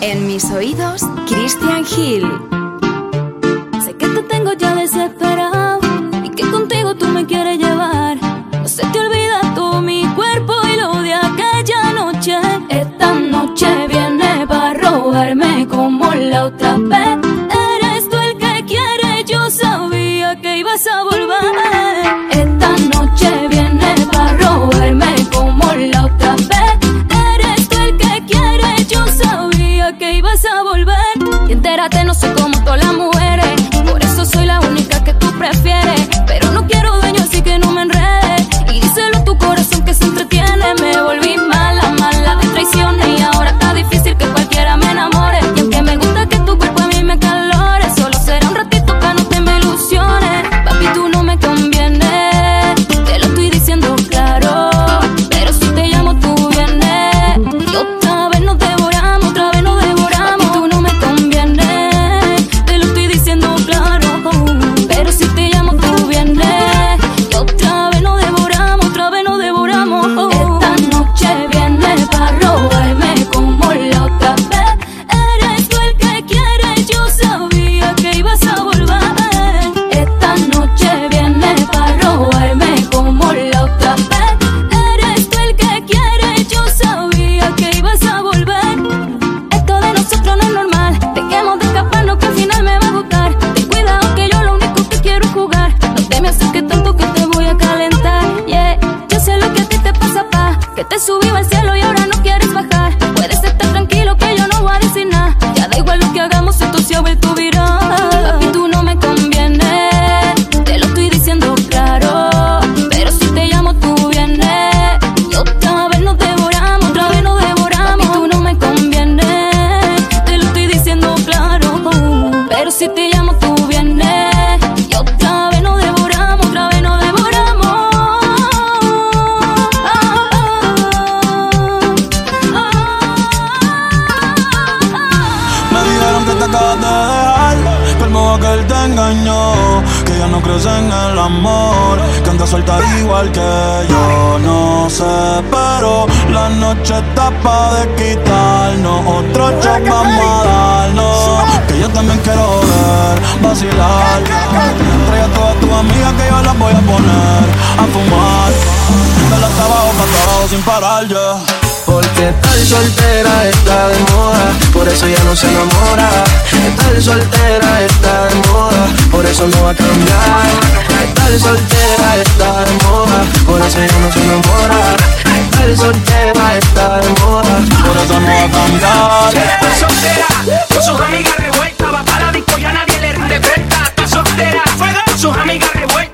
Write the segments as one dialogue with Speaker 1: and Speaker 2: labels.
Speaker 1: En mis oídos, Christian Hill.
Speaker 2: Sé que te tengo ya desesperado y que contigo tú me quieres llevar. No se te olvida tú mi cuerpo y lo de aquella noche. Esta noche viene para robarme como la otra vez. No soy como todas las mujeres. Eso ya no
Speaker 3: se enamora. Estar soltera está de moda, por eso no va a cambiar. Estar soltera está de moda, por eso ya no se enamora. Estar soltera está de moda,
Speaker 4: Por eso no va a cambiar
Speaker 5: Está soltera, con sus amigas revueltas, va para la disco y a nadie le rinde cuenta. Está soltera, sus amigas revueltas,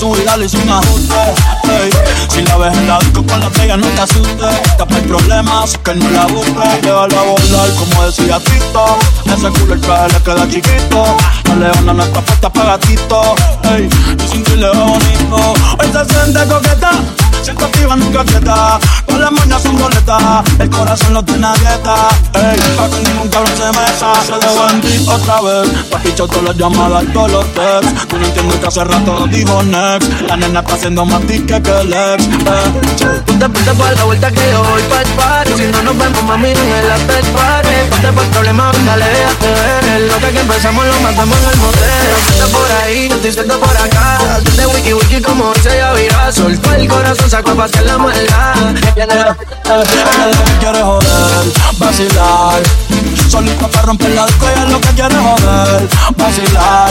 Speaker 4: Embustes Y a su vida le hizo un ajuste. Si la ves en la disco con la bella no te asustes. Tapa el problema, así que no la busques. A volar como decía Tito. Ese culo el traje le queda chiquito. La leona no está puesta para gatito. Ey. Y sin le bonito. Hoy se siente coqueta Siento activa, nunca quieta Todas las moñas son boletas El corazón lo tiene dieta. Ey. Pa' que ningún cabrón se meta Se ti otra vez. Papicho todas las llamadas, todos los texts. Tú no entiendes que hace rato dijo next. La nena está haciendo más tique que el ex eh.
Speaker 3: Ponte, ponte pa' la vuelta que yo voy pa'l party. Si no nos vemos, mami, en el after party Ponte pa' el problema, dale, déjate ver. Lo que empezamos lo matamos en el motel Ponte por ahí, yo estoy por acá. Suelte wiki wiki como dice Yavira Soltó el corazón, sacó pa' hacer la no-
Speaker 4: Ella lo que quiere joder, vacilar para romper la disco es lo que quiere joder. Vacilar,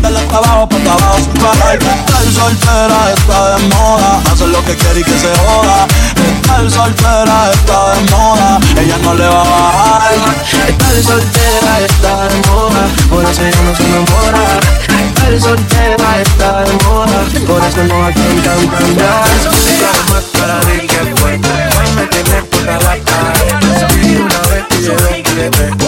Speaker 4: dale hasta abajo, para abajo, sin parar. Estar soltera está de moda. Hacer lo que quiere y que se joda. Estar soltera está de moda. Ella no le va a bajar.
Speaker 3: Estar soltera está de moda. Por eso ella no se enamora. Estar soltera está de moda. Por eso no hay quien cambiar. Más cara de que fue. Me tienes la cara. Una vez pide dos, pide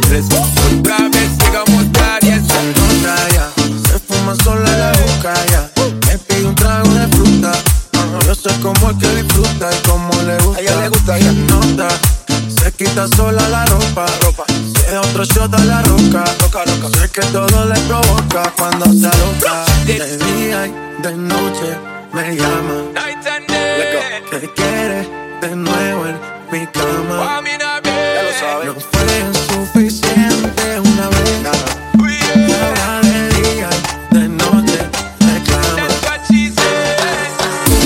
Speaker 3: tres. Otra vez llegamos
Speaker 6: a diez.
Speaker 3: Otra ya. Se fuma sola la boca ya. Me pide un trago de fruta. Yo sé cómo es que disfruta y cómo le gusta.
Speaker 6: A ella le gusta, ya.
Speaker 3: nota. Se quita sola la ropa. ropa. Se da otro shot a la roca. roca, roca. Sé que todo le provoca cuando se aloca. De día y de noche me llama. Que quiere de nuevo en mi cama.
Speaker 6: Ya lo sabes.
Speaker 3: No suficiente una vez. Ahora de día de noche me clama.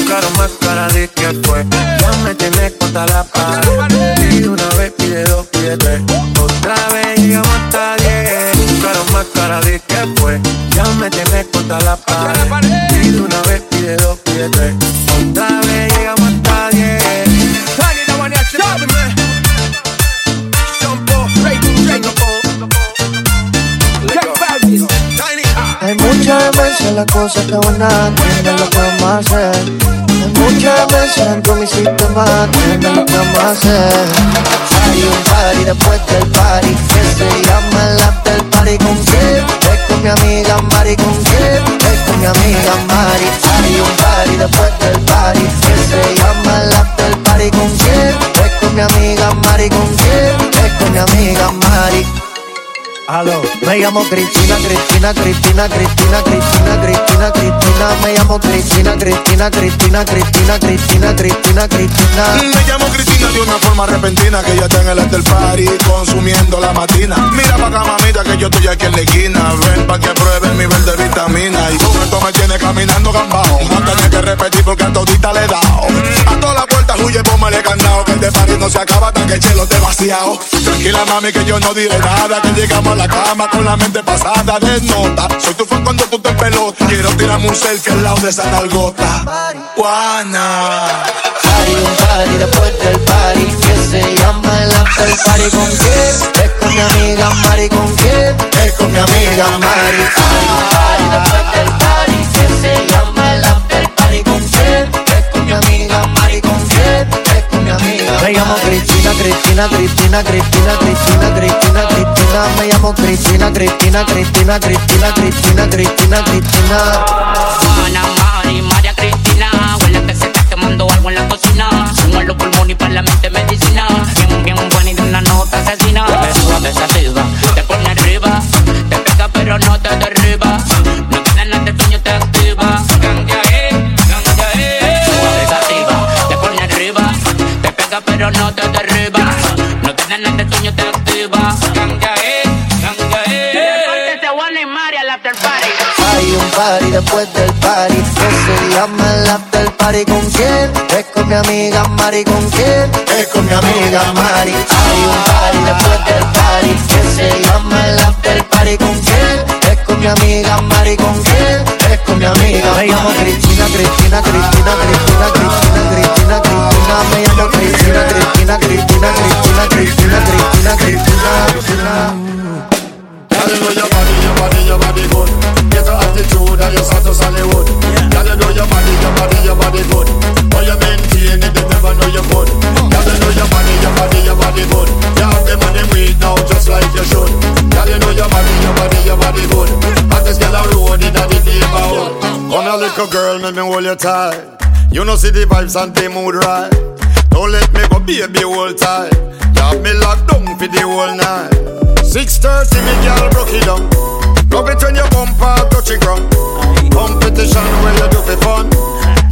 Speaker 3: Cara más cara de que fue. Ya me tienes contra la pared. Pide una vez, pide dos, pide tres. Otra vez llegamos hasta diez. Cara más cara de que fue. Ya me tienes contra la pared. Pide una vez, pide dos, pide tres. En las cosas que van a tener lo que a hacer. Hay mucha demencia dentro de mi sistema, tener lo que a hacer. Hay un party después del party que se llama el after party con quién. Es con mi amiga Mari con quién. Es con mi amiga Mari. Hay un party después del party que se llama el after party con quién. Es con mi amiga Mari con quién. Es con mi amiga Mari. Aló, me llamo Cristina, Cristina, Cristina, Cristina, Cristina, Cristina, Cristina, me llamo Cristina, Cristina, Cristina, Cristina, Cristina, Cristina, Cristina.
Speaker 7: Me llamo Cristina de una forma repentina que ya está en el after party consumiendo la matina. Mira pa' acá mamita que yo estoy aquí en la esquina. Ven pa' que pruebe el nivel de vitamina. Y con esto me tiene caminando gambao. No tenía que repetir porque a todita le he dado. A toda la puerta huye, póngale candado. Que el de party no se acaba hasta que el chelo esté vaciado. Tranquila mami que yo no diré nada. Que llegamos a la cama con la mente pasada de nota. Soy tu fan cuando tú te pelota. Quiero tirarme un selfie al lado de esa nalgota. Juana.
Speaker 3: Hay un party después del party que se llama el after party con quién? Es con mi amiga Mari con quién? Es con mi amiga Mari. Hay un party después del party que se llama el after party con quién? Es con mi amiga Mari con quién? Es con mi amiga. Me llamo Cristina, Cristina, Cristina, Cristina, Cristina, Cristina. Me llamo Cristina, Cristina, Cristina, Cristina, Cristina, Cristina, Cristina.
Speaker 8: Juana, Mari, María Cristina. Huele que se está quemando algo en la cocina. Sumo los pulmones y para la mente medicina. Bien, bien buena y de una nota asesina. Te suave, te activa, te pone arriba. Te pega pero no te derriba. No tienes nada de sueño, te activa. Te te. Te pero no te derriba. No tienes nada de sueño, te activa. Cambia ahí, cambia ahí. Te Juana y María al after party.
Speaker 3: Hay un party después del party que se llama el after party con quién? Es con mi amiga Mari con quién? Es con mi amiga Mari. Hay un party después del party que se llama el after party con quién? Es con mi amiga Mari con quién? Es con mi amiga. Me llamo Cristina, Cristina, Cristina, Cristina, Cristina, Cristina,
Speaker 7: Girl, you know your body, your body, your body good. Get attitude and Hollywood. Girl, you know your body, your body, your body good. You they never know you good. Girl, you know your body, your body, your body good. You have now, just like you should. Girl, you know your body, your body, your body. Hottest girl a little girl, make me hold you tight. You know see the vibes and the mood right.
Speaker 9: Don't let me go, baby, hold tight. You have me locked down for the whole night. 6.30, me girl broke it down. Love it when your bumper touch it ground. Competition where you do for fun.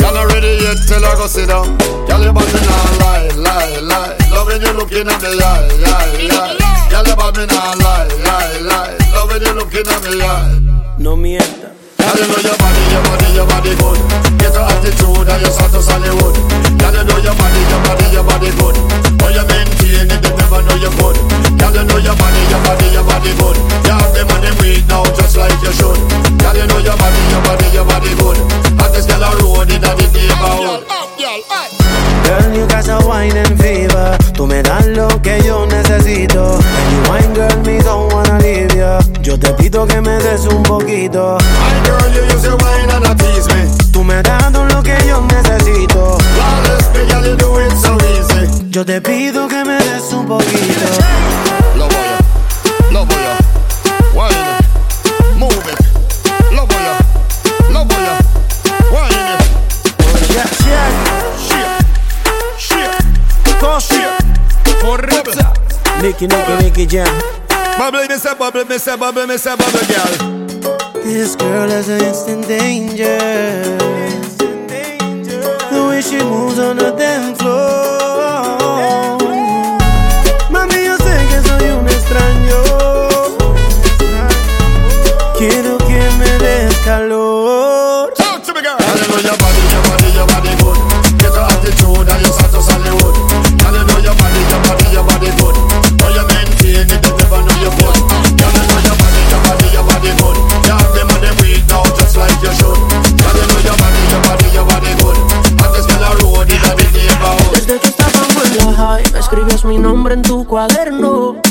Speaker 9: Y'all not ready yet till I go sit down. Y'all your body not lie, lie, lie. Love when you looking at me eye, eye, eye. Y'all your body not lie, lie, lie. Love when you looking at me eye.
Speaker 10: No mienta.
Speaker 9: Girl, you know your body, your body, your body good. Get your attitude and your status Hollywood. Girl, you know your body, your body, your body good. Oh, you maintain it, they never know you good. Girl, you know your body, your body, your body good. You have them and them weak now, just like you should. Girl, you know your body, your body, your body good. Hottest girl on road in the neighborhood.
Speaker 10: Girl, you got a wine and fever. Tú me das lo que yo necesito. Pido que me des un poquito.
Speaker 9: My girl, you use your wine and a tease me.
Speaker 10: Tú me das todo lo que yo necesito.
Speaker 9: Flawless, me girl, you do it so easy.
Speaker 10: Yo te pido que me des un poquito.
Speaker 9: Love how you, love how you, wine it, move it. Love how you, love how you, wine it.
Speaker 10: Yeah, yeah.
Speaker 9: Shit, shit,
Speaker 10: Così.
Speaker 9: Corrupta.
Speaker 10: Nicky, Nicky, Nicky Jam.
Speaker 9: Bubble, me say bubble, me say bubble, me say bubble, girl.
Speaker 10: This girl is an instant danger. The way she moves on the dance floor. Mami, yo sé que soy un extraño. Quiero que me des calor.
Speaker 11: Cuaderno.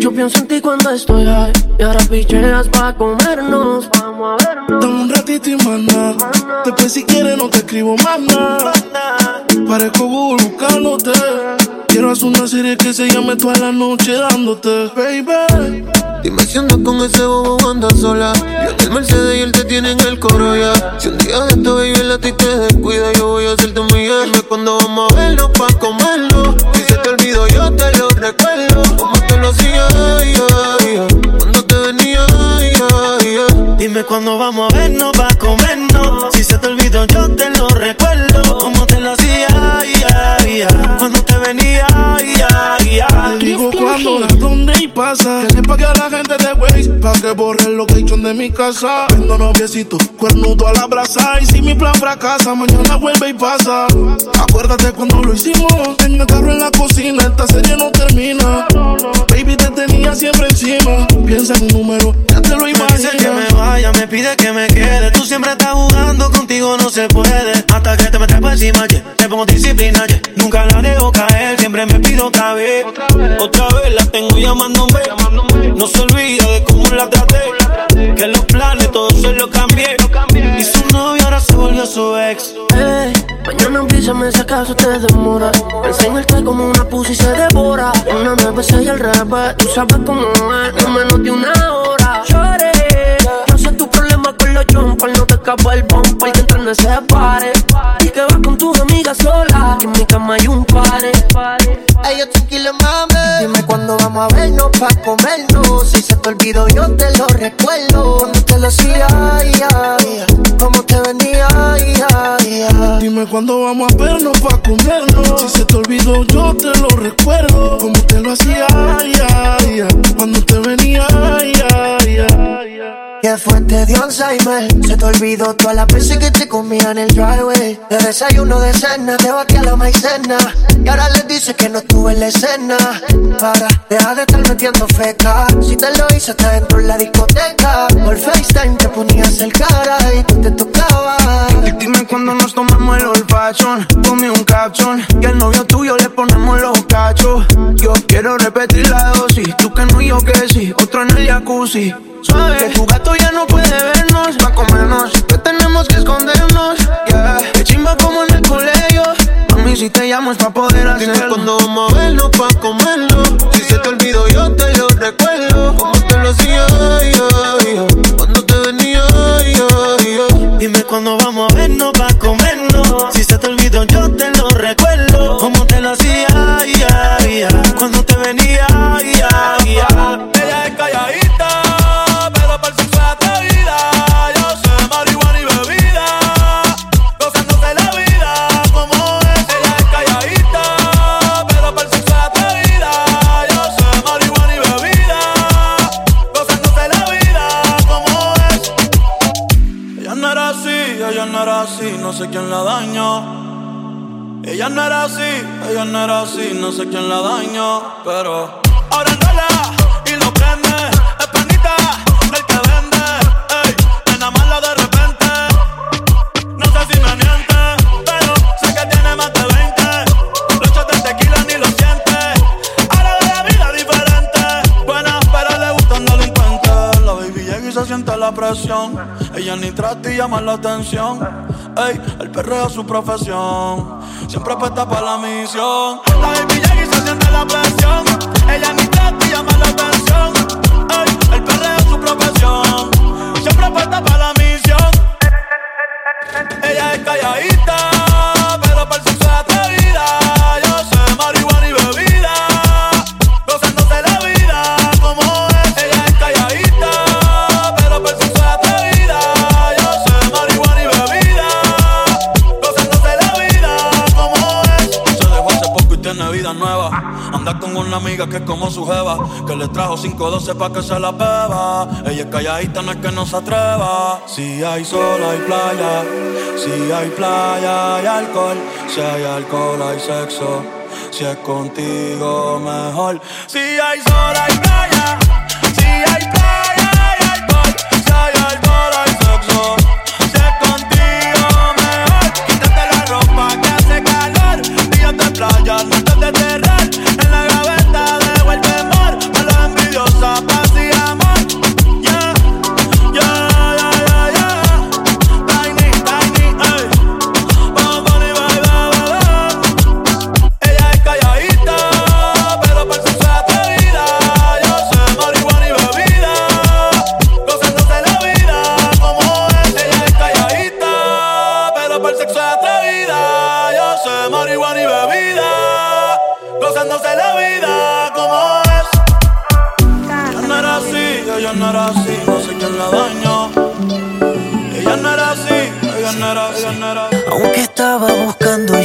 Speaker 11: Yo pienso en ti cuando estoy high. Y ahora picheas pa' comernos. Vamos a vernos.
Speaker 12: Dame un ratito y mana. Después si quieres no te escribo más nada. Parezco Google buscándote. Quiero hacer una serie que se llame toda la noche dándote, baby.
Speaker 13: Dime si andas con ese bobo andas sola. Yo en el Mercedes y él te tiene en el coro ya. Si un día de esto, baby, el a ti te descuida, yo voy a hacerte un millón. Dime cuando vamos a vernos pa' comerlo. Olvidó, yo te lo recuerdo. Como te lo hacía, ay, ay. cuando te venía, ay.
Speaker 10: Dime cuándo vamos a vernos pa' comernos. Si se te olvidó, yo te lo recuerdo. Como te lo hacía, cuando te venía, ay.
Speaker 12: Te digo cuándo, la dónde y pasa. Que sepa que a la gente de Waze, pa' que borre el location de mi casa. Vendo noviecito, cuernudo a la brasa. Y si mi plan fracasa, mañana vuelve y pasa. Acuérdate cuando lo hicimos. En el carro en la cocina, esta serie no termina. Baby, te tenía siempre encima. Piensa en un número, ya te lo
Speaker 10: Me dice que me
Speaker 12: imaginas.
Speaker 10: vaya, me pide que me quede. Tú siempre estás jugando, contigo no se puede. Hasta que te metes por encima, yeah. te pongo disciplina, yeah. Nunca la dejo caer, siempre me pido otra vez. Otra vez la tengo llamándome. No se olvida de cómo la traté. Que los planes todos se los cambié. Y su novio ahora se volvió su ex.
Speaker 11: Ey, mañana avísame si acaso te demora. Enseñarte como una pussy se devora. Una me besé y el revés. Tú sabes cómo es, no menos de una hora. Lloré, los jumpers. No te escapa el bumper que entre en ese pare. Y que vas con tus amigas sola. Que en mi cama hay un pare.
Speaker 13: Ay, yo tranquila, mami.
Speaker 14: Dime cuándo vamos a vernos pa' comernos. Si se te olvidó, yo te lo recuerdo. Cuando te lo hacía, ay, ay, como te ay, ay.
Speaker 12: Dime cuándo vamos a vernos pa' comernos. Si se te olvidó, yo te lo recuerdo. Como te lo hacía. Cuando te venía, ay.
Speaker 14: Que fue te dio Alzheimer. Se te olvidó todas las veces que te comía en el driveway. De desayuno de cena, te batí a la maicena. Y ahora le dices que no estuve en la escena. Para, deja de estar metiendo feca. Si te lo hice hasta dentro en la discoteca. Por FaceTime te ponías el cara y tú te tocabas
Speaker 3: dime cuando nos tomamos el olfachón Ponme un caption Que al novio tuyo le ponemos los cachos Yo quiero repetir la dosis Tú que no y yo que sí Otro en el jacuzzi Suave Que tu gato ya no puede vernos Pa' comernos Que tenemos que escondernos Yeah Que chimba como en el colegio Mami si te llamo es pa' poder
Speaker 13: Dime
Speaker 3: hacerlo
Speaker 13: cuándo vamos a vernos pa' comerlo. Si se te olvidó, yo te lo recuerdo. Como te lo hacía, ay. cuando te venía, ay.
Speaker 10: Dime cuándo vamos a vernos pa' comernos. Si se te olvidó, yo te lo recuerdo. Te
Speaker 4: daño. Ella no era así, ella no era así, no sé quién la daño, pero ahora enrola y lo prende, es panita del que vende, ey, nena mala de repente. No sé si me miente, pero sé que tiene más de 20. Los shots de tequila ni lo siente. Ahora ve la vida diferente. Buena, pero le gustan delincuentes. La baby llega y se siente la presión. Ella ni trata y llama la atención. Ey, el perreo es su profesión. Siempre apuesta para la misión. La baby y se siente la presión. Ella ni y llama la atención. Ey, el perreo es su profesión. Siempre apuesta para la misión. Ella es calladita, una amiga que es como su jeva, que le trajo 512 pa' que se la beba. Ella es calladita, no es que no se atreva. Si hay sol, hay playa. Si hay playa, hay alcohol. Si hay alcohol, hay sexo. Si es contigo, mejor. Si hay sol, hay playa. Si hay playa, hay alcohol. Si hay alcohol, hay sexo. Si es contigo, mejor. Quítate la ropa que hace calor. Días de playa, noches de terror. stop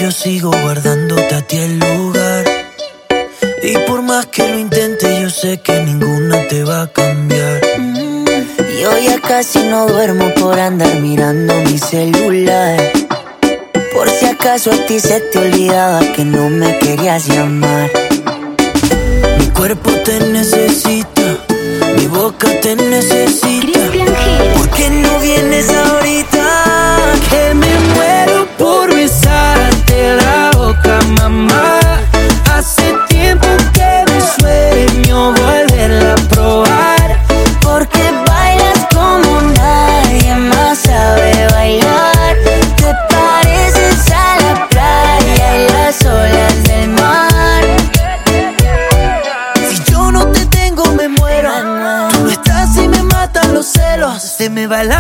Speaker 4: yo
Speaker 15: sigo guardándote a ti el lugar. Y por más que lo intente, yo sé que ninguna te va a cambiar.
Speaker 16: Yo ya casi no duermo por andar mirando mi celular. Por si acaso a ti se te olvidaba que no me querías llamar.
Speaker 15: Mi cuerpo te necesita, mi boca te necesita. ¿Por qué no vienes ahorita? Que me la boca, mamá. Hace tiempo que me sueño volverla a probar.
Speaker 16: Porque bailas como nadie más sabe bailar. Te pareces a la playa y las olas del mar.
Speaker 15: Si yo no te tengo, me muero. No estás y me matan los celos. Se me va el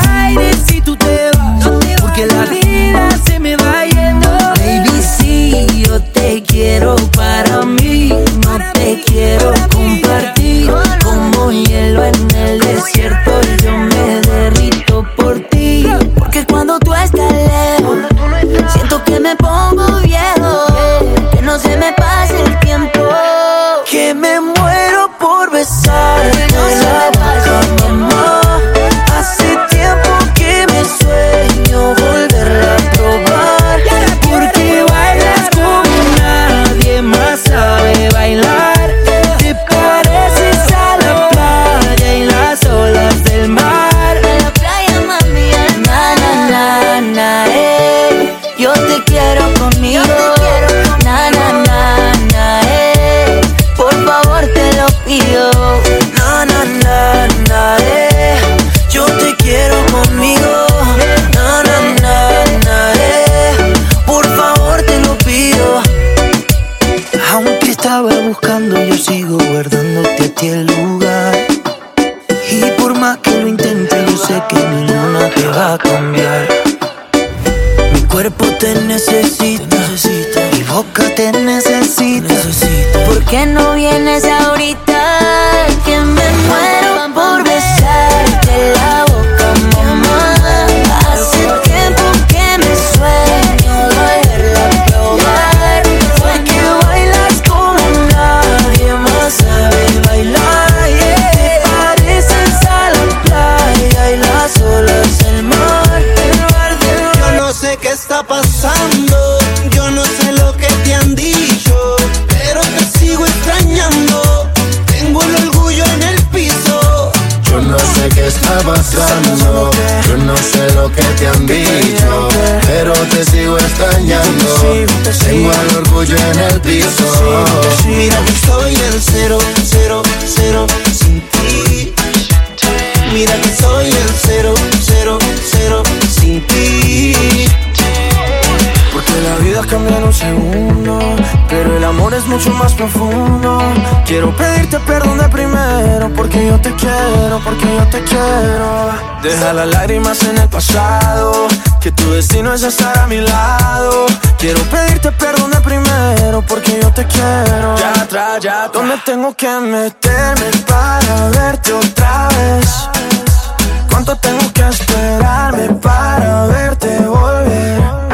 Speaker 3: Deja las lágrimas en el pasado, que tu destino es estar a mi lado. Quiero pedirte perdón de primero, porque yo te quiero. Ya atrás, ya ¿Dónde tengo que meterme para verte otra vez? ¿Cuánto tengo que esperarme para verte volver?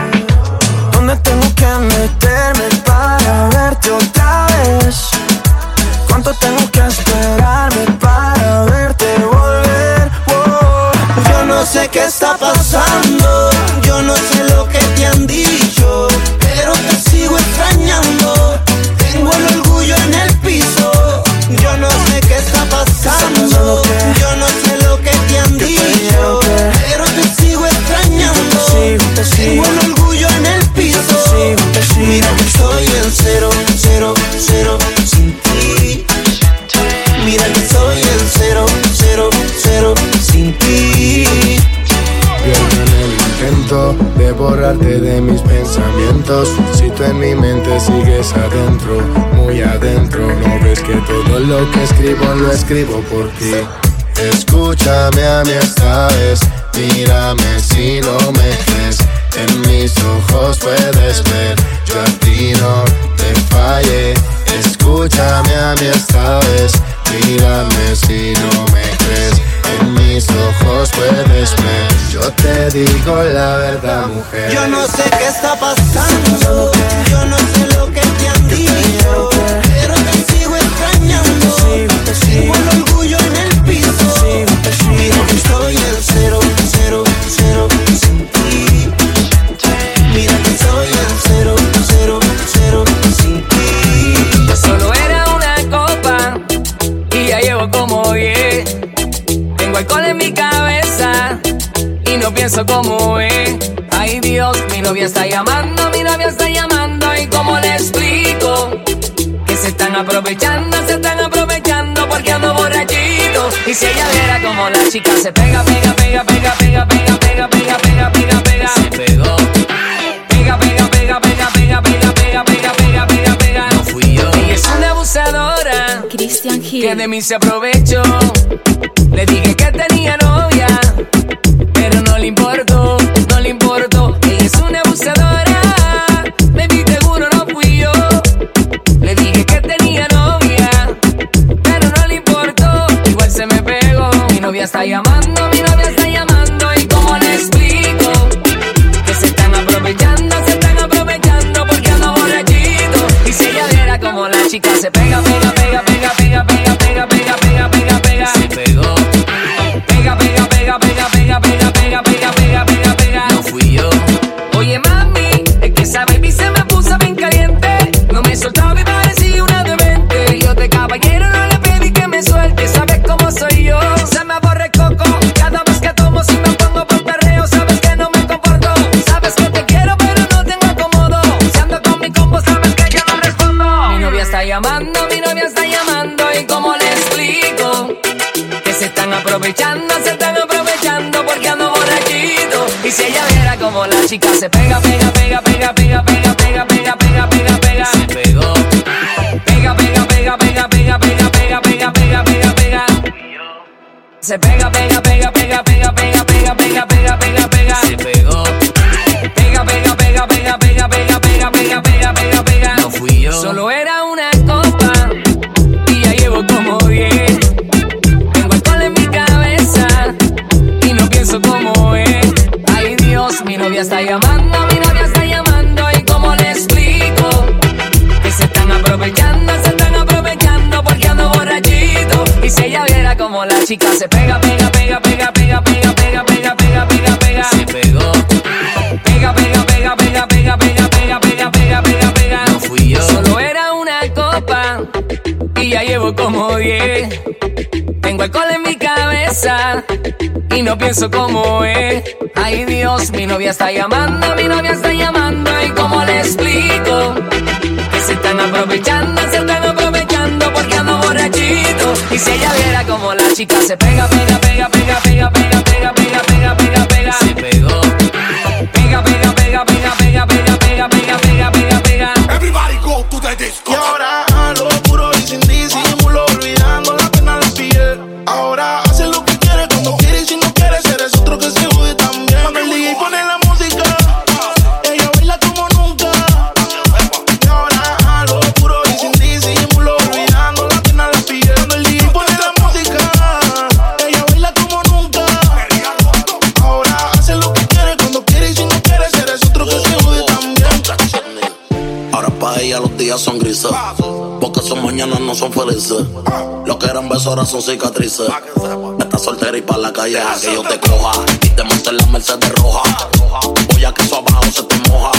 Speaker 13: Está pasando, yo no sé lo que te han dicho,
Speaker 17: borrarte de mis pensamientos. Si tú en mi mente sigues adentro, muy adentro, no ves que todo lo que escribo lo escribo por ti. Escúchame a mí esta vez, mírame si no me crees. En mis ojos puedes ver, yo a ti no te fallé. Escúchame a mí esta vez, mírame si no me crees. Yo te digo la verdad, mujer.
Speaker 13: Yo no sé qué está pasando,
Speaker 5: como es. Ay Dios, mi novia está llamando, mi novia está llamando y cómo le explico que se están aprovechando, se están aprovechando porque ando borrachito. Y si ella viera como la chica se pega, pega, pega, pega, pega, pega, pega, pega, pega, pega, pega, se pegó. Pega, pega, pega, pega, pega, pega, pega, pega, pega, pega, pega. No fui yo. Ella es una abusadora.
Speaker 1: Christian Hill.
Speaker 5: Que de mí se aprovechó. Le dije que tenía Y si ella viera como la chica se pega, pega, pega, pega, pega, pega, pega, pega, pega, pega, pega. Se pegó. Pega, pega, pega, pega, pega, pega, pega, pega, pega, pega, pega. Se pega, pega, pega, pega, pega, pega, pega, pega, pega, pega, pega. Se pegó. Pega, pega, pega, pega, pega, pega, pega, pega, pega, pega, pega. No fui yo. Solo era una novia está llamando, mi novia está llamando y cómo le explico que se están aprovechando, se están aprovechando porque ando borrachito. Y si ella viera como la chica se pega, pega, pega, pega, pega, pega, pega, pega, pega, pega, pega, se pegó. Pega, pega, pega, pega, pega, pega, pega, pega, pega, pega, pega. No fui yo. Solo era una copa y ya llevo como 10. Tengo alcohol en mi y no pienso cómo es. Ay Dios, mi novia está llamando, mi novia está llamando y cómo le explico que se están aprovechando, se están aprovechando porque ando borrachito. Y si ella viera como la chica se pega, pega, pega, pega, pega, pega, pega, pega, pega, pega, pega, se pegó. Pega, pega, pega, pega, pega, pega, pega, pega.
Speaker 12: esos mañanas no son felices. Lo que eran besos ahora son cicatrices. Estás soltera y pa' la calle a que yo te coja. Y te monte en la Mercedes roja. Voy a que eso abajo se te moja.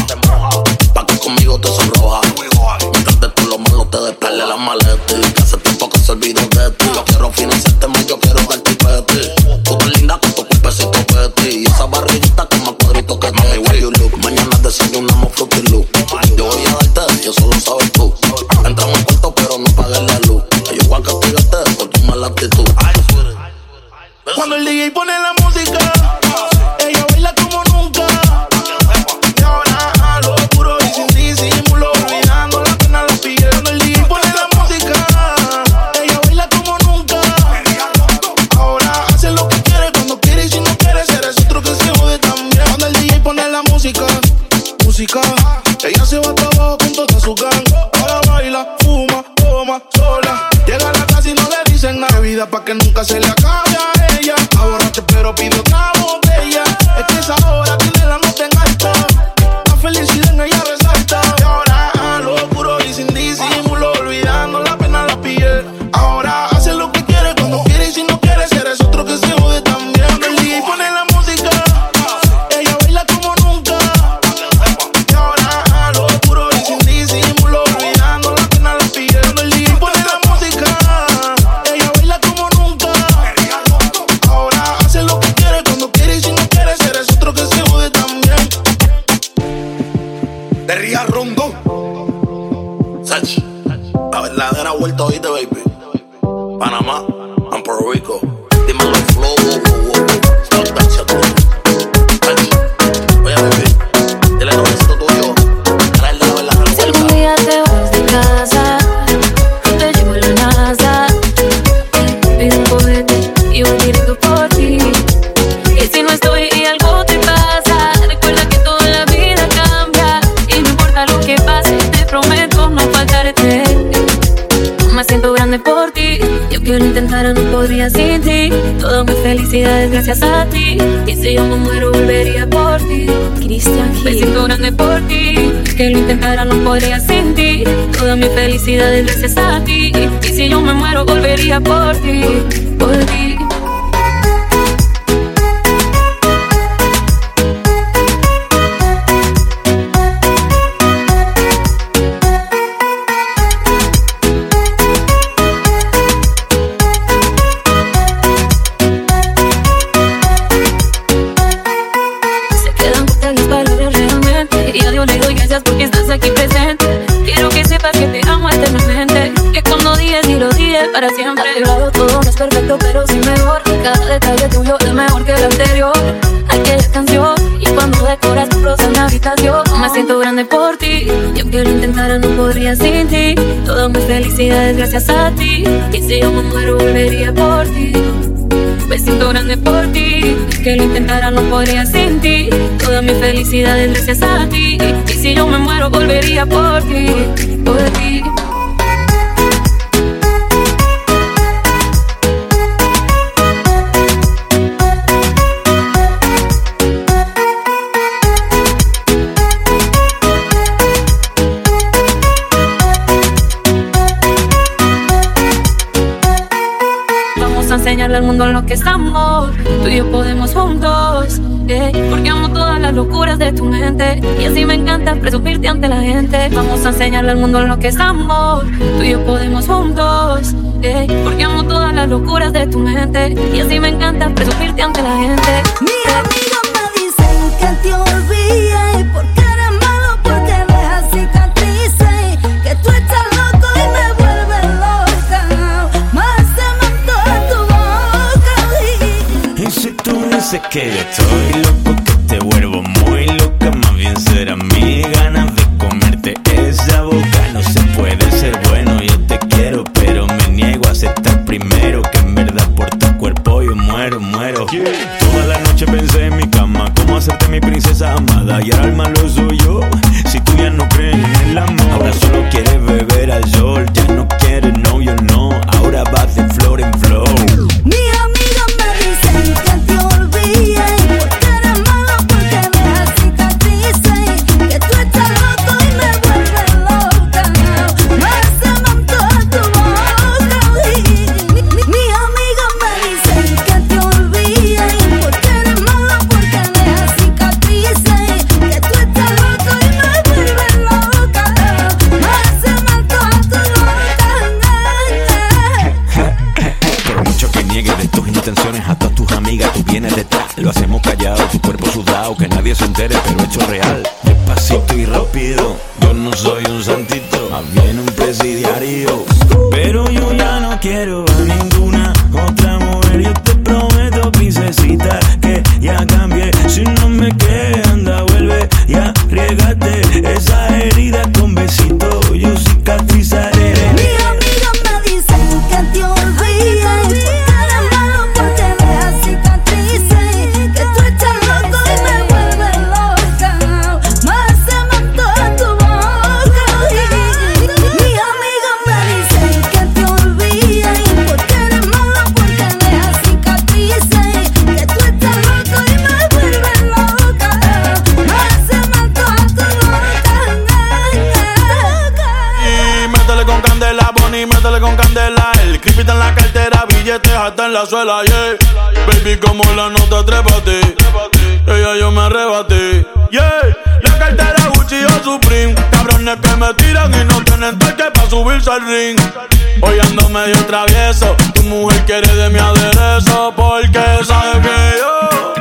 Speaker 12: que lo
Speaker 18: intentara no podría sin ti. Toda mi felicidad es gracias a ti. Y si yo me muero, volvería por ti. Cristian Besito grande por ti. Que lo intentara no podría sin ti. Toda mi felicidad es gracias a ti. Y si yo me muero, volvería por ti. Por ti. para siempre. Arreglado todo no es perfecto, pero sí mejor. Cada detalle tuyo es mejor que el anterior. Aquella canción y cuando decoras tu rosa en la habitación, me siento grande por ti. Yo aunque lo intentara, no podría sin ti. Toda mi felicidad es gracias a ti. Y si yo me muero, volvería por ti. Me siento grande por ti, que lo intentara no podría sin ti. Toda mi felicidad es gracias a ti. Y si yo me muero volvería por ti, por ti. enseñarle al mundo en lo que estamos. Tú y yo podemos juntos. Porque amo todas las locuras de tu mente. Y así me encanta presumirte ante la gente. Vamos a enseñarle al mundo en lo que estamos. Tú y yo podemos juntos. Porque amo todas las locuras de tu mente. Y así me encanta presumirte ante la gente.
Speaker 19: Mira, mira. sé que yo estoy loco, que te vuelvo muy loca. Más
Speaker 20: bien será mi ganas de comerte esa boca. No se puede ser bueno, yo
Speaker 21: te quiero, pero me niego a aceptar primero que en verdad por tu
Speaker 4: cuerpo yo muero, muero. Toda la noche pensé en mi cama, cómo hacerte mi princesa amada. Y ahora el malo soy yo. Ella yo me arrebaté, yeah. La cartera Gucci o Supreme. Cabrones que me tiran y no tienen toque para subirse al ring. Hoy ando medio travieso. Tu mujer quiere de mi aderezo porque sabe que yo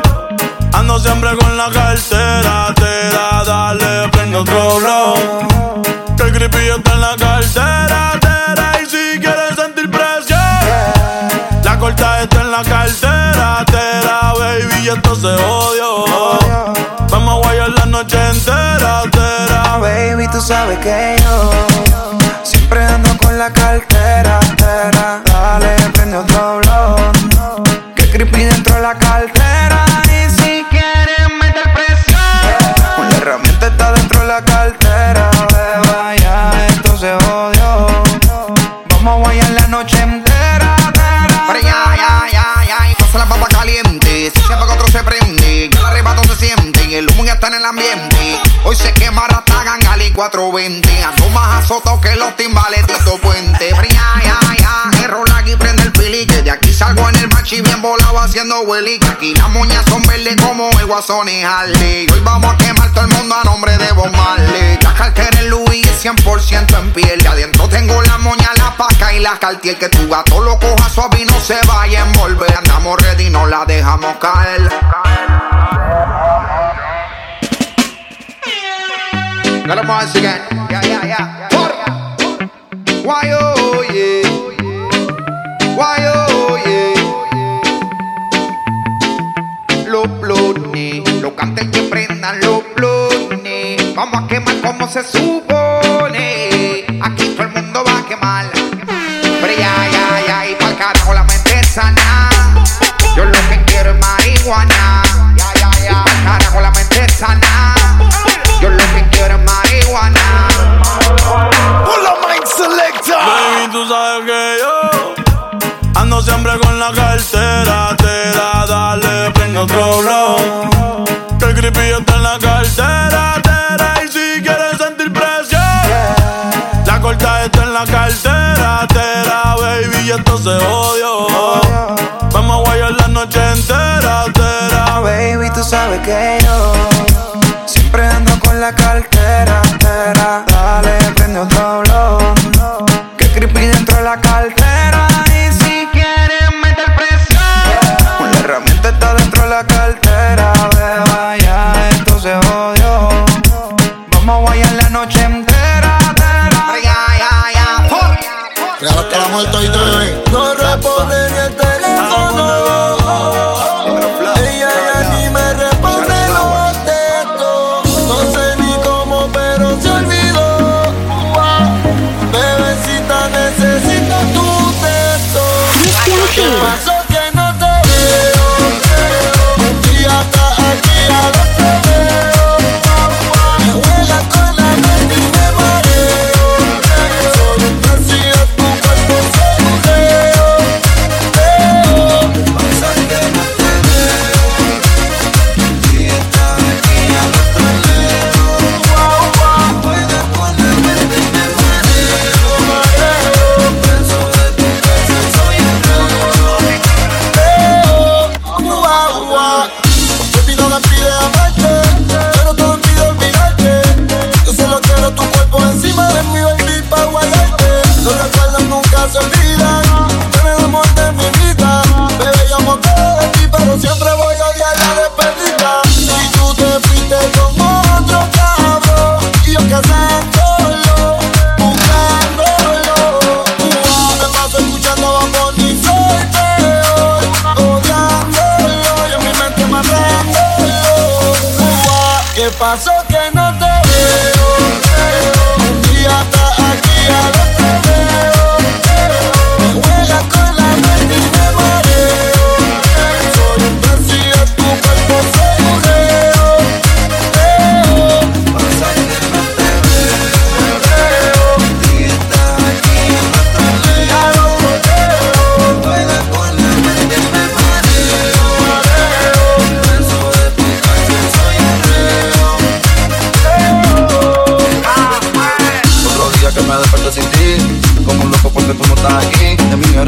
Speaker 4: ando siempre con la cartera. Te da, dale, prende otro blow. Que el creepy está en la cartera, tera, y si quieres sentir presión, la corta está en la cartera, tera, baby, esto se odio. Vamos a guayar la noche entera, tera.
Speaker 22: Baby, tú sabes que yo siempre ando con la cartera, tera. Dale, prende otro blon. Que creepy dentro de la cartera.
Speaker 23: Hoy se quemará hasta Gangali 420. Ando más azotado que los timbales Tito Puente. Pero ya, ya, error aquí prende el pili. Que de aquí salgo en el machi bien volado haciendo willy. Aquí las moñas son verdes como el guasón y Harley. Hoy vamos a quemar todo el mundo a nombre de Bob Marley. La cartera en Louis es 100% en piel. De adentro tengo la moña, la paca y la cartier. Que tu gato lo coja suave y no se vaya a envolver. Andamos ready, no la dejamos caer. Got voice again. Yeah, yeah, yeah. Why, oh, yeah. Why, oh, yeah. Los blones, los cantes que prendan los blones. Vamos a quemar como se supone. Aquí todo el mundo va a quemar. Pero ya, ya, ya, y pa'l carajo la mente sana. Yo lo que quiero es marihuana. Ya, ya, ya. Y pa'l carajo la mente sana.
Speaker 4: Se odio. Vamos a guayar la noche entera, tera.
Speaker 22: Baby, tú sabes que yo
Speaker 24: pasó que no te veo? Un
Speaker 25: día estás aquí, al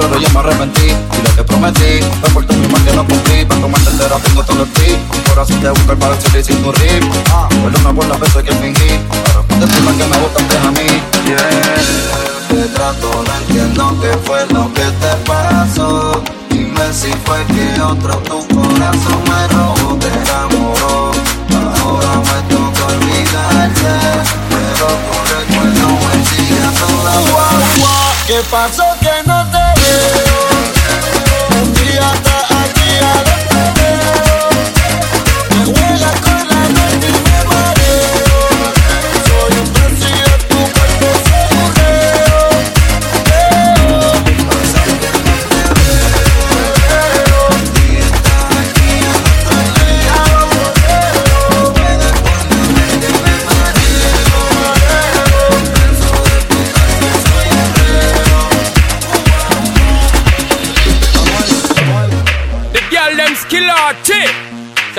Speaker 3: errores yo me arrepentí. Y lo que prometí Fue por tu misma que no cumplí. Para tomarte entera tengo todo el ti Un corazón te busca para el sin tu ritmo Fue una buena vez que fingí ponte tú la que me botaste a mí. Yeah. Te trato, no entiendo qué fue lo que te pasó. Dime si fue que otro tu corazón me robó Te enamoró. Ahora me toca olvidarte Pero tu recuerdo me sigue toda hora
Speaker 25: ¿Qué pasó
Speaker 18: Yeah.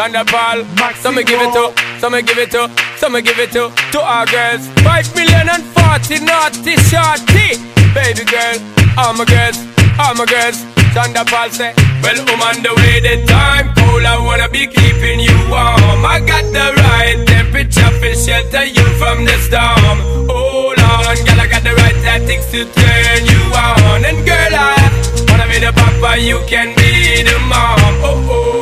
Speaker 18: Thunderball, so me give it to, so me give it to, so me give it to, to our girls. Five million and forty naughty shorty. Baby girl, all my girls, all my girls. Thunderball say, well, I'm on the way, the time cold, I wanna be keeping you warm. I got the right temperature for shelter you from the storm. Hold on, girl, I got the right tactics to turn you on. And girl, I wanna be the papa, you can be the mom. Oh oh.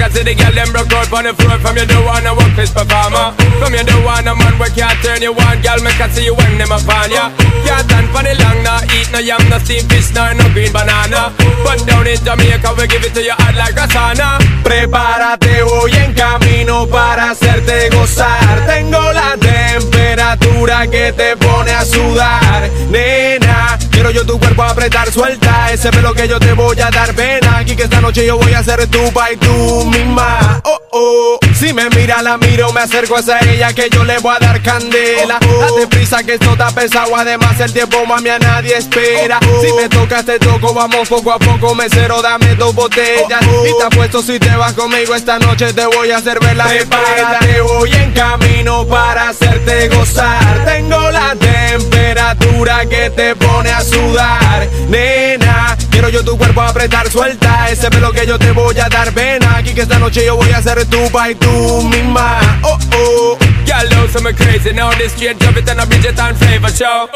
Speaker 18: Because see the girl them broke out on the floor. From you don't wanna work this performer. From you don't want a man where can't turn you on. Girl, me can see you when them upon ya. Can't stand for the long, no eat no yam, no steamed fish, no, no green banana. But down in Jamaica, we give it to you hot like a sauna
Speaker 26: Prepárate, voy en camino para hacerte gozar. Tengo la temperatura que te pone a sudar, nena. Quiero yo tu cuerpo apretar, suelta ese pelo que yo te voy a dar. Ven aquí que esta noche yo voy a ser tu pa' y tú misma. Oh, oh. Si me mira, la miro, me acerco a ella que yo le voy a dar candela. Date prisa que esto está pesado, además el tiempo mami a nadie espera. Si me tocas te toco, vamos poco a poco, mesero, dame dos botellas. Y te apuesto si te vas conmigo esta noche te voy a hacer ver la Prepárate, voy en camino para hacerte gozar. Tengo la temperatura que te pone a sudar, nena. Quiero yo tu cuerpo apretar, suelta ese pelo que yo te voy a dar. Ven aquí que esta noche yo voy a ser tu pa' y tú misma. Oh, oh.
Speaker 18: Girl, know some me crazy now. This straight drop it and a Bridget and flavor show.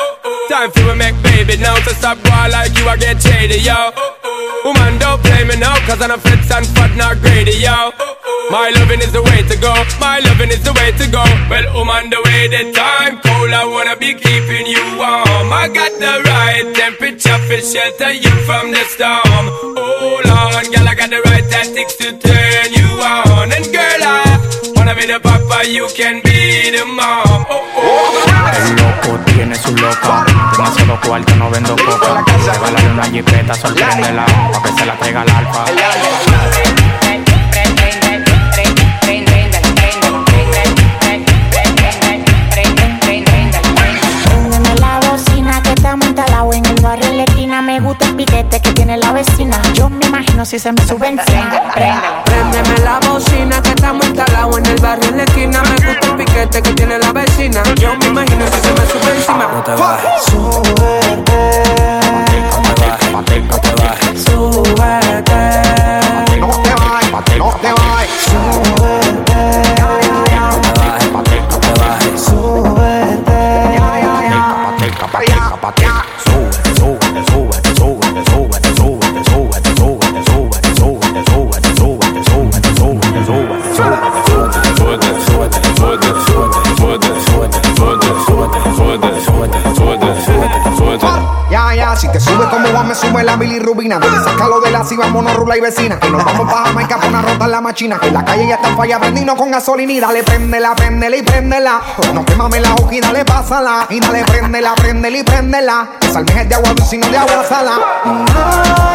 Speaker 18: Time for we make baby now. So stop boy like you, I get shady, yo. Woman, don't play me now, cause I'm a fits and fat, not greedy, yo. My loving is the way to go. My loving is the way to go. Well, woman, the way the time cold, I wanna be keeping you warm. I got the right temperature for shelter you from the storm. Hold on, girl, I got the right tactics to turn you on. And girl, Wanna be the papa, you can be the mom. Oh, oh.
Speaker 27: El loco tiene su loca. Demasiado cuarto, no vendo coca. Regálale una jipeta, sorpréndela. Pa' que se la traiga al alfa.
Speaker 28: Préndeme la bocina que estamos instalados en el barrio en la esquina. Me gusta el piquete que tiene la vecina. Yo me imagino si se me sube encima.
Speaker 29: Te.
Speaker 23: Si
Speaker 29: vámonos rula y vecina. Que nos vamos pa' Jamaica pa' una rota en la machina. Que la calle ya está en falla, prendino con gasolina. Y dale, préndela, préndela y préndela. No quémame la hoja y dale, pásala. Y dale, préndela, préndela y préndela. Que salmejes de agua dulce y no de agua sala. Ay,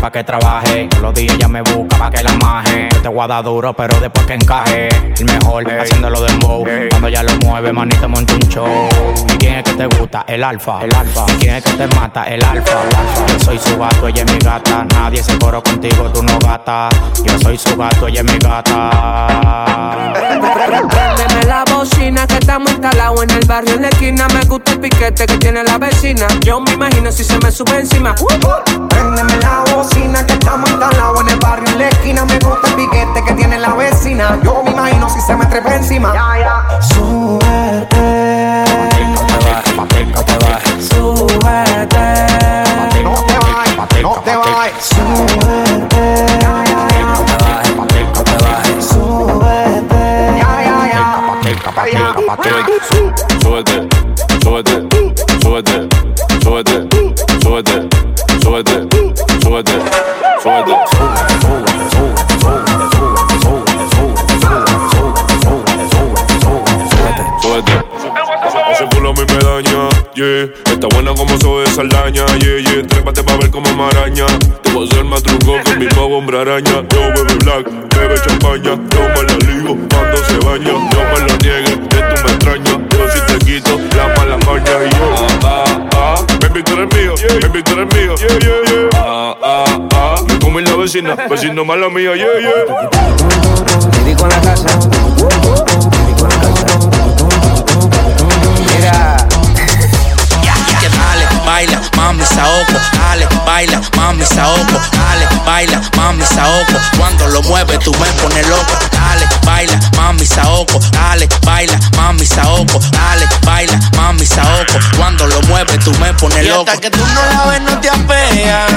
Speaker 27: pa' que trabaje. Todos los días ella me busca pa' que la maje. Yo te voy a dar duro, pero después que encaje. El mejor, haciéndolo de dembow. Cuando ya lo mueve, manito, monta un show. ¿Y quién es que te gusta? El alfa. El alfa. ¿Y quién es que te mata? El alfa. Yo soy su gato, ella es mi gata. Nadie se coro contigo, tú no gata. Yo soy su gato, ella es mi gata.
Speaker 18: Préndeme la bocina que estamos instalados en el barrio en la esquina. Me gusta el piquete que tiene la vecina. Yo me imagino si se me sube encima.
Speaker 29: Préndeme la bocina que estamos instalados en el barrio en la esquina. Me gusta el piquete que tiene la vecina. Yo me imagino si se me trepa encima.
Speaker 30: Como eso de saldaña, yeah, yeah. Trépate pa' ver como maraña. Te voy a hacer más truco que el mismo hombre araña. Yo bebe black, bebe champaña. Yo me la ligo cuando se baña. No me lo niegues, que tú me extrañas. Yo si te quito la mala maña y yo. Ah, ah, ah. Baby, tú eres mío, baby, tú eres mío. Yeah, yeah, yeah. Ah, ah, ah. Me comí la vecina, vecino mala mía, yeah, yeah.
Speaker 18: Te digo en la casa. Mira.
Speaker 31: Mami saoco, dale, baila, mami saoco, dale, baila, mami saoco, cuando lo mueves tú me pones loco, dale, baila, mami saoco, dale, baila, mami saoco, dale, baila, mami saoco, cuando lo mueves tú me pones
Speaker 32: Y
Speaker 31: loco.
Speaker 32: hasta que tú no la ves no te apeas.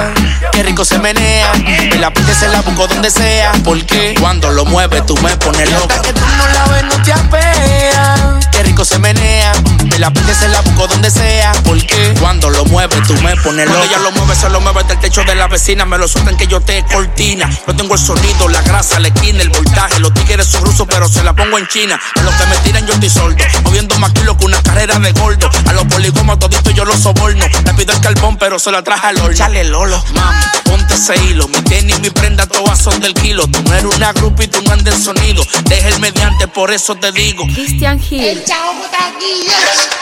Speaker 31: Qué rico se menea, me la pide se la busco donde sea, porque cuando lo mueves tú me pones loco.
Speaker 32: Hasta que tú no la ves no te apeas.
Speaker 31: Qué rico se menea, me la pide se la busco donde sea, porque cuando lo mueves tú me pones loco. Cuando ella lo mueve se lo mueve del techo de la vecina, me lo sueltan que yo te cortina. No tengo el sonido, la grasa, la esquina, el voltaje, los tigres son rusos pero se la pongo en China. A los que me tiran yo estoy soldo, moviendo más kilos que una carrera de gordo. A los poligomas toditos yo los soborno. Le pido el carbón pero se la traje al horno. Chale Lolo, mami, ponte ese hilo. Mi tenis, mi prenda, todas son del kilo. Tú no eres una grupa y tú no andes sonido. Deja el mediante, por eso te digo.
Speaker 1: Christian Hill.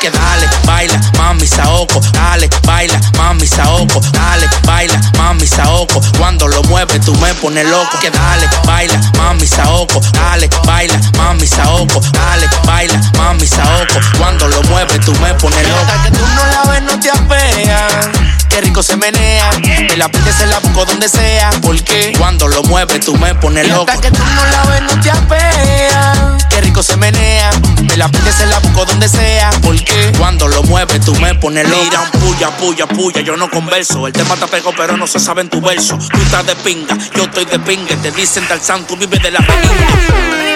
Speaker 31: Que dale, baila, mami saoco, dale, baila, mami saoco, dale, baila, mami saoco. Cuando lo mueves tú me pones loco. Que dale, baila, mami saoco, dale, baila, mami saoco, dale, baila, mami saoco. Cuando lo mueves tú me pones loco.
Speaker 32: Hasta que tú no la ves no te apeas.
Speaker 31: Qué rico se menea, me la pide se la busco donde sea, porque cuando lo mueves tú me pones
Speaker 32: Y
Speaker 31: loco.
Speaker 32: hasta que tú no la ves no te apeas.
Speaker 31: Qué rico se menea, me la pide se la busco donde sea, porque cuando lo mueves tú me pones loco. Mira un puya, puya, puya, yo no converso, el tema te pegó pero no se sabe en tu verso. Tú estás de pinga, yo estoy de pinga, te dicen tal tú vives de la pinga.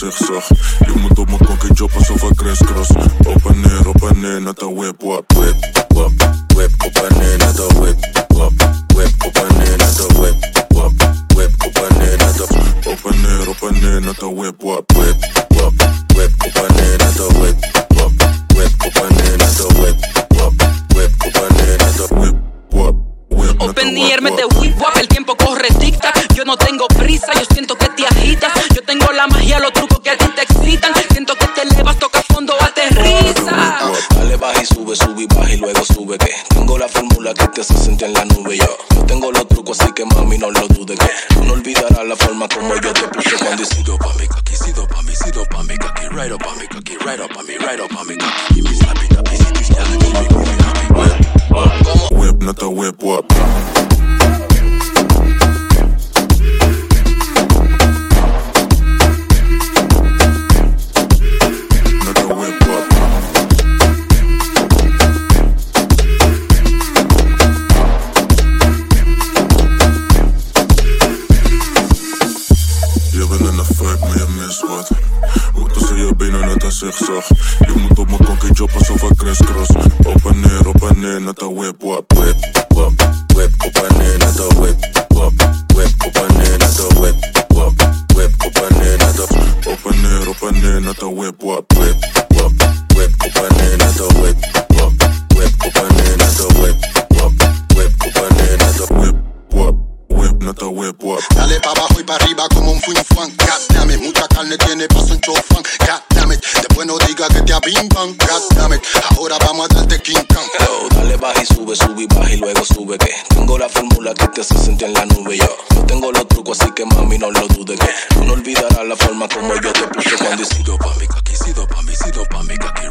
Speaker 33: zigzag. Je moet op me konkie job alsof ik crisscross. Op en neer, op en neer, naar de whip,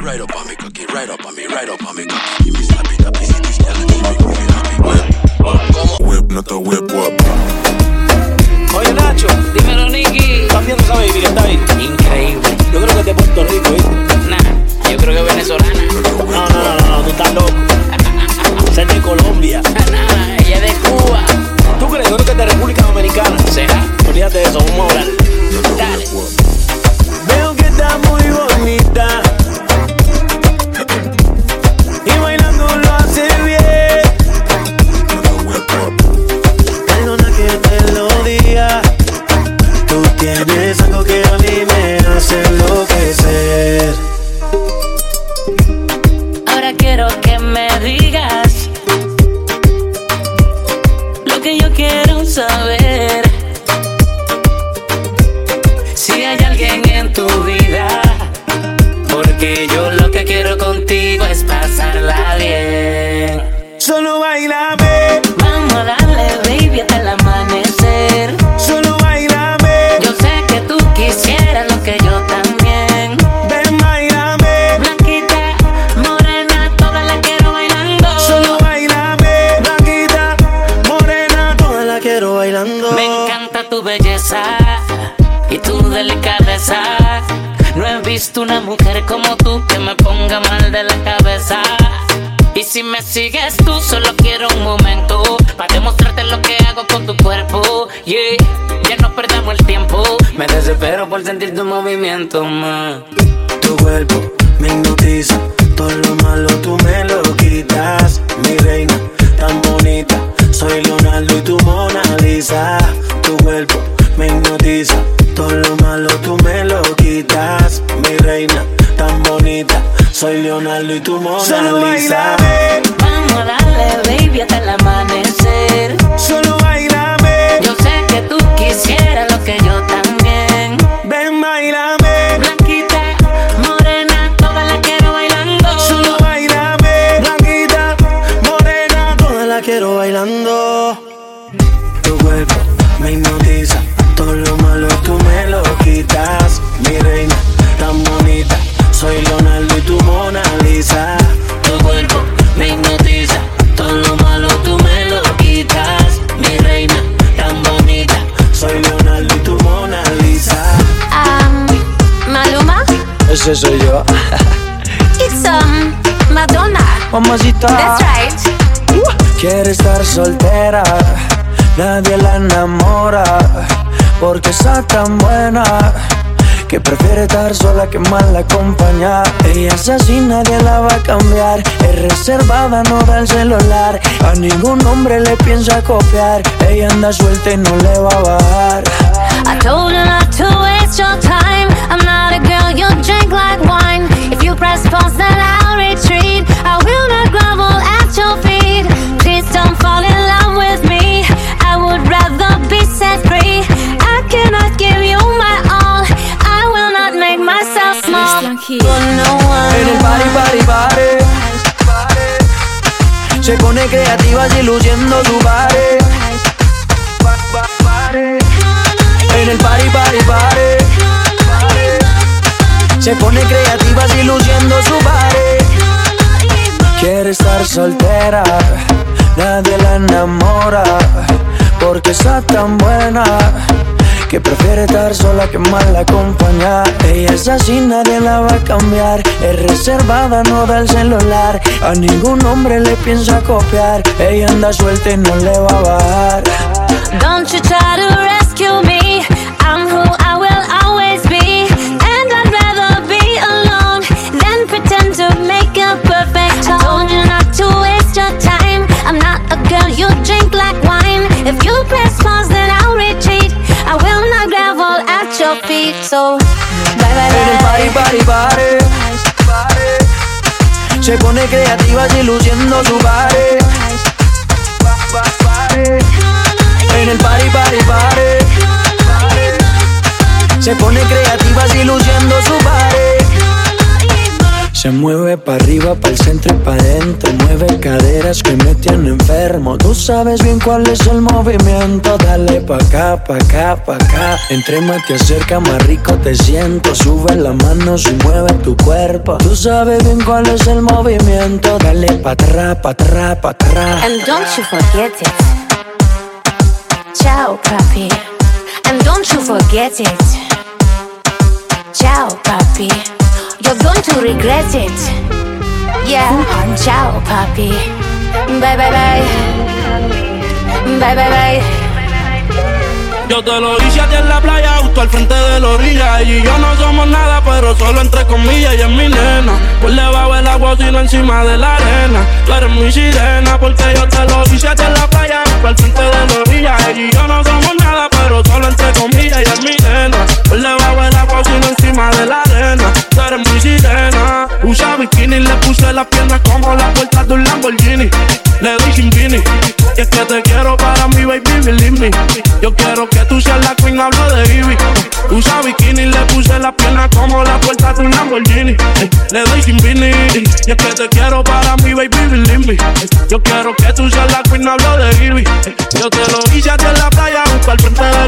Speaker 34: right up on me cocky, right up on me, right up on me cocky. Give me slap it up, is it this girl and she make me feel happy. Whip,
Speaker 33: whip, no te whip up.
Speaker 8: Oye Nacho, dímelo Nicky. Estás viendo esa baby está ahí. Increíble. Yo creo que es de Puerto Rico, ¿viste?
Speaker 10: Tu cuerpo me
Speaker 3: hipnotiza, todo lo malo tú me lo quitas. Mi reina tan bonita, soy Leonardo y tu Mona Lisa. Tu cuerpo me hipnotiza, todo lo malo tú me lo quitas. Mi reina tan bonita, soy Leonardo y tu Mona Lisa.
Speaker 10: Vamos a darle baby hasta el amanecer.
Speaker 3: Solo ese soy yo.
Speaker 15: It's um, Madonna.
Speaker 3: Mamacita.
Speaker 15: That's right. Uh.
Speaker 3: Quiere estar soltera, nadie la enamora. Porque está tan buena que prefiere estar sola que mal acompañada. Ella es así, nadie la va a cambiar. Es reservada, no da el celular. A ningún hombre le piensa copiar. Ella anda suelta y no le va a bajar.
Speaker 15: I told her not to waste your time. drink like wine. If you press pause, then I'll retreat. I will not grovel at your feet. Please don't fall in love with me. I would rather be set free. I cannot give you my all. I will not make myself small.
Speaker 35: Se pone creativa su pare. En el party, party, party Se pone creativa y luciendo su body. Quiere estar soltera, nadie la enamora. Porque está tan buena que prefiere estar sola que mal acompañada. Ella es así, nadie la va a cambiar. Es reservada, no da el celular. A ningún hombre le piensa copiar. Ella anda suelta y no le va a bajar.
Speaker 15: Don't you try to rescue me. So, bye bye
Speaker 35: En el party, party, party. Se pone creativa y luciendo su body. En el party, party, party. Se pone creativa y luciendo su body. Se mueve para arriba, para el centro y para adentro. Mueve caderas que me tienen enfermo. Tú sabes bien cuál es el movimiento. Dale pa' acá, pa' acá, pa' acá. Entre más te acerca, más rico te siento. Sube las manos y mueve tu cuerpo. Tú sabes bien cuál es el movimiento. Dale pa' atrás, pa' atrás, pa' atrás.
Speaker 15: And don't you forget it. Ciao, papi. And don't you forget it. Ciao, papi. You're going to regret it. Yeah. Ciao, papi. Bye, bye, bye. Bye, bye, bye.
Speaker 12: Yo te lo hice a ti en la playa, justo al frente de la orilla. Y yo no somos nada, pero solo entre comillas. Ella es mi nena. Por debajo del agua, sino encima de la arena. Tú eres mi sirena, porque yo te lo hice a ti en la playa, justo al frente de la orilla. Y yo no somos nada, pero solo entre comillas. Ella es mi nena. Por debajo del agua, sino encima de la arena. Tú eres mi sirena. Usa bikini, le puse las piernas como la puerta de un Lamborghini. Le doy sin vini. Y es que te quiero para mi baby, believe. Yo quiero que tú seas la queen, hablo de Ivy. Usa bikini, le puse las piernas como la puerta de un Lamborghini. Le doy sin vini. Y es que te quiero para mi baby, believe me. Yo quiero que tú seas la queen, hablo de Ivy. Ey, Yo te lo hice en la playa, justo al frente de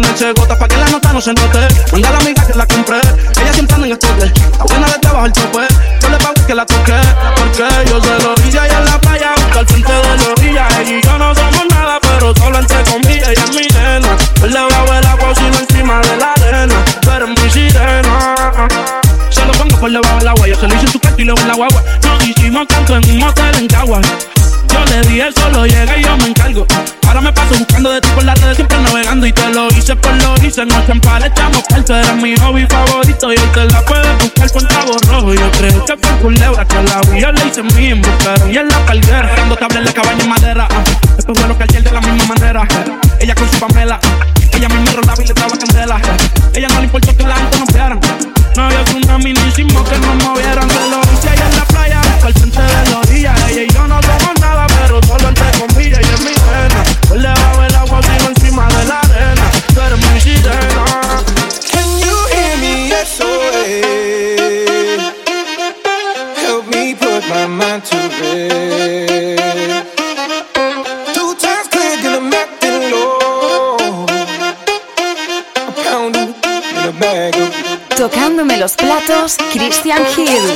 Speaker 12: ponerse gotas para que la nota no se note. Manda a la amiga que la compré, ella siempre anda en estoque. Está buena de trabajo el tope, yo le pago que la toque. Porque yo se lo hice allá en la playa, al frente de la orilla. Ella y yo no somos nada, pero solo entre comillas, ella es mi nena. Él le va el agua sino encima de la arena. Tú eres mi sirena. Se lo pongo por debajo del agua. Yo se lo hice en su cuarto y luego en la guagua. Nos hicimos tanto en un motel en Cagua. Yo le di él solo llega y yo me encargo. Ahora me paso buscando de ti por las redes, siempre navegando. Y te lo hice por lo hice. Noche en par echamos parte. Eres mi hobby favorito. Y hoy te la puedes buscar con cabo rojo. Yo creo que fue culebra que la vi. Yo le hice mi buscaron. Y en la palguera. Dando tabla en la cabaña en madera. Después vuelo que ayer de la misma manera. Ella con su pamela. Ella misma rolaba y le daba candela. Ella no le importó que la gente nos vieran. No había una minísimo que nos movieran. Se lo hice allá en la playa, al frente de la orilla. Ella y yo no
Speaker 3: Tocándome los platos, Christian Hill.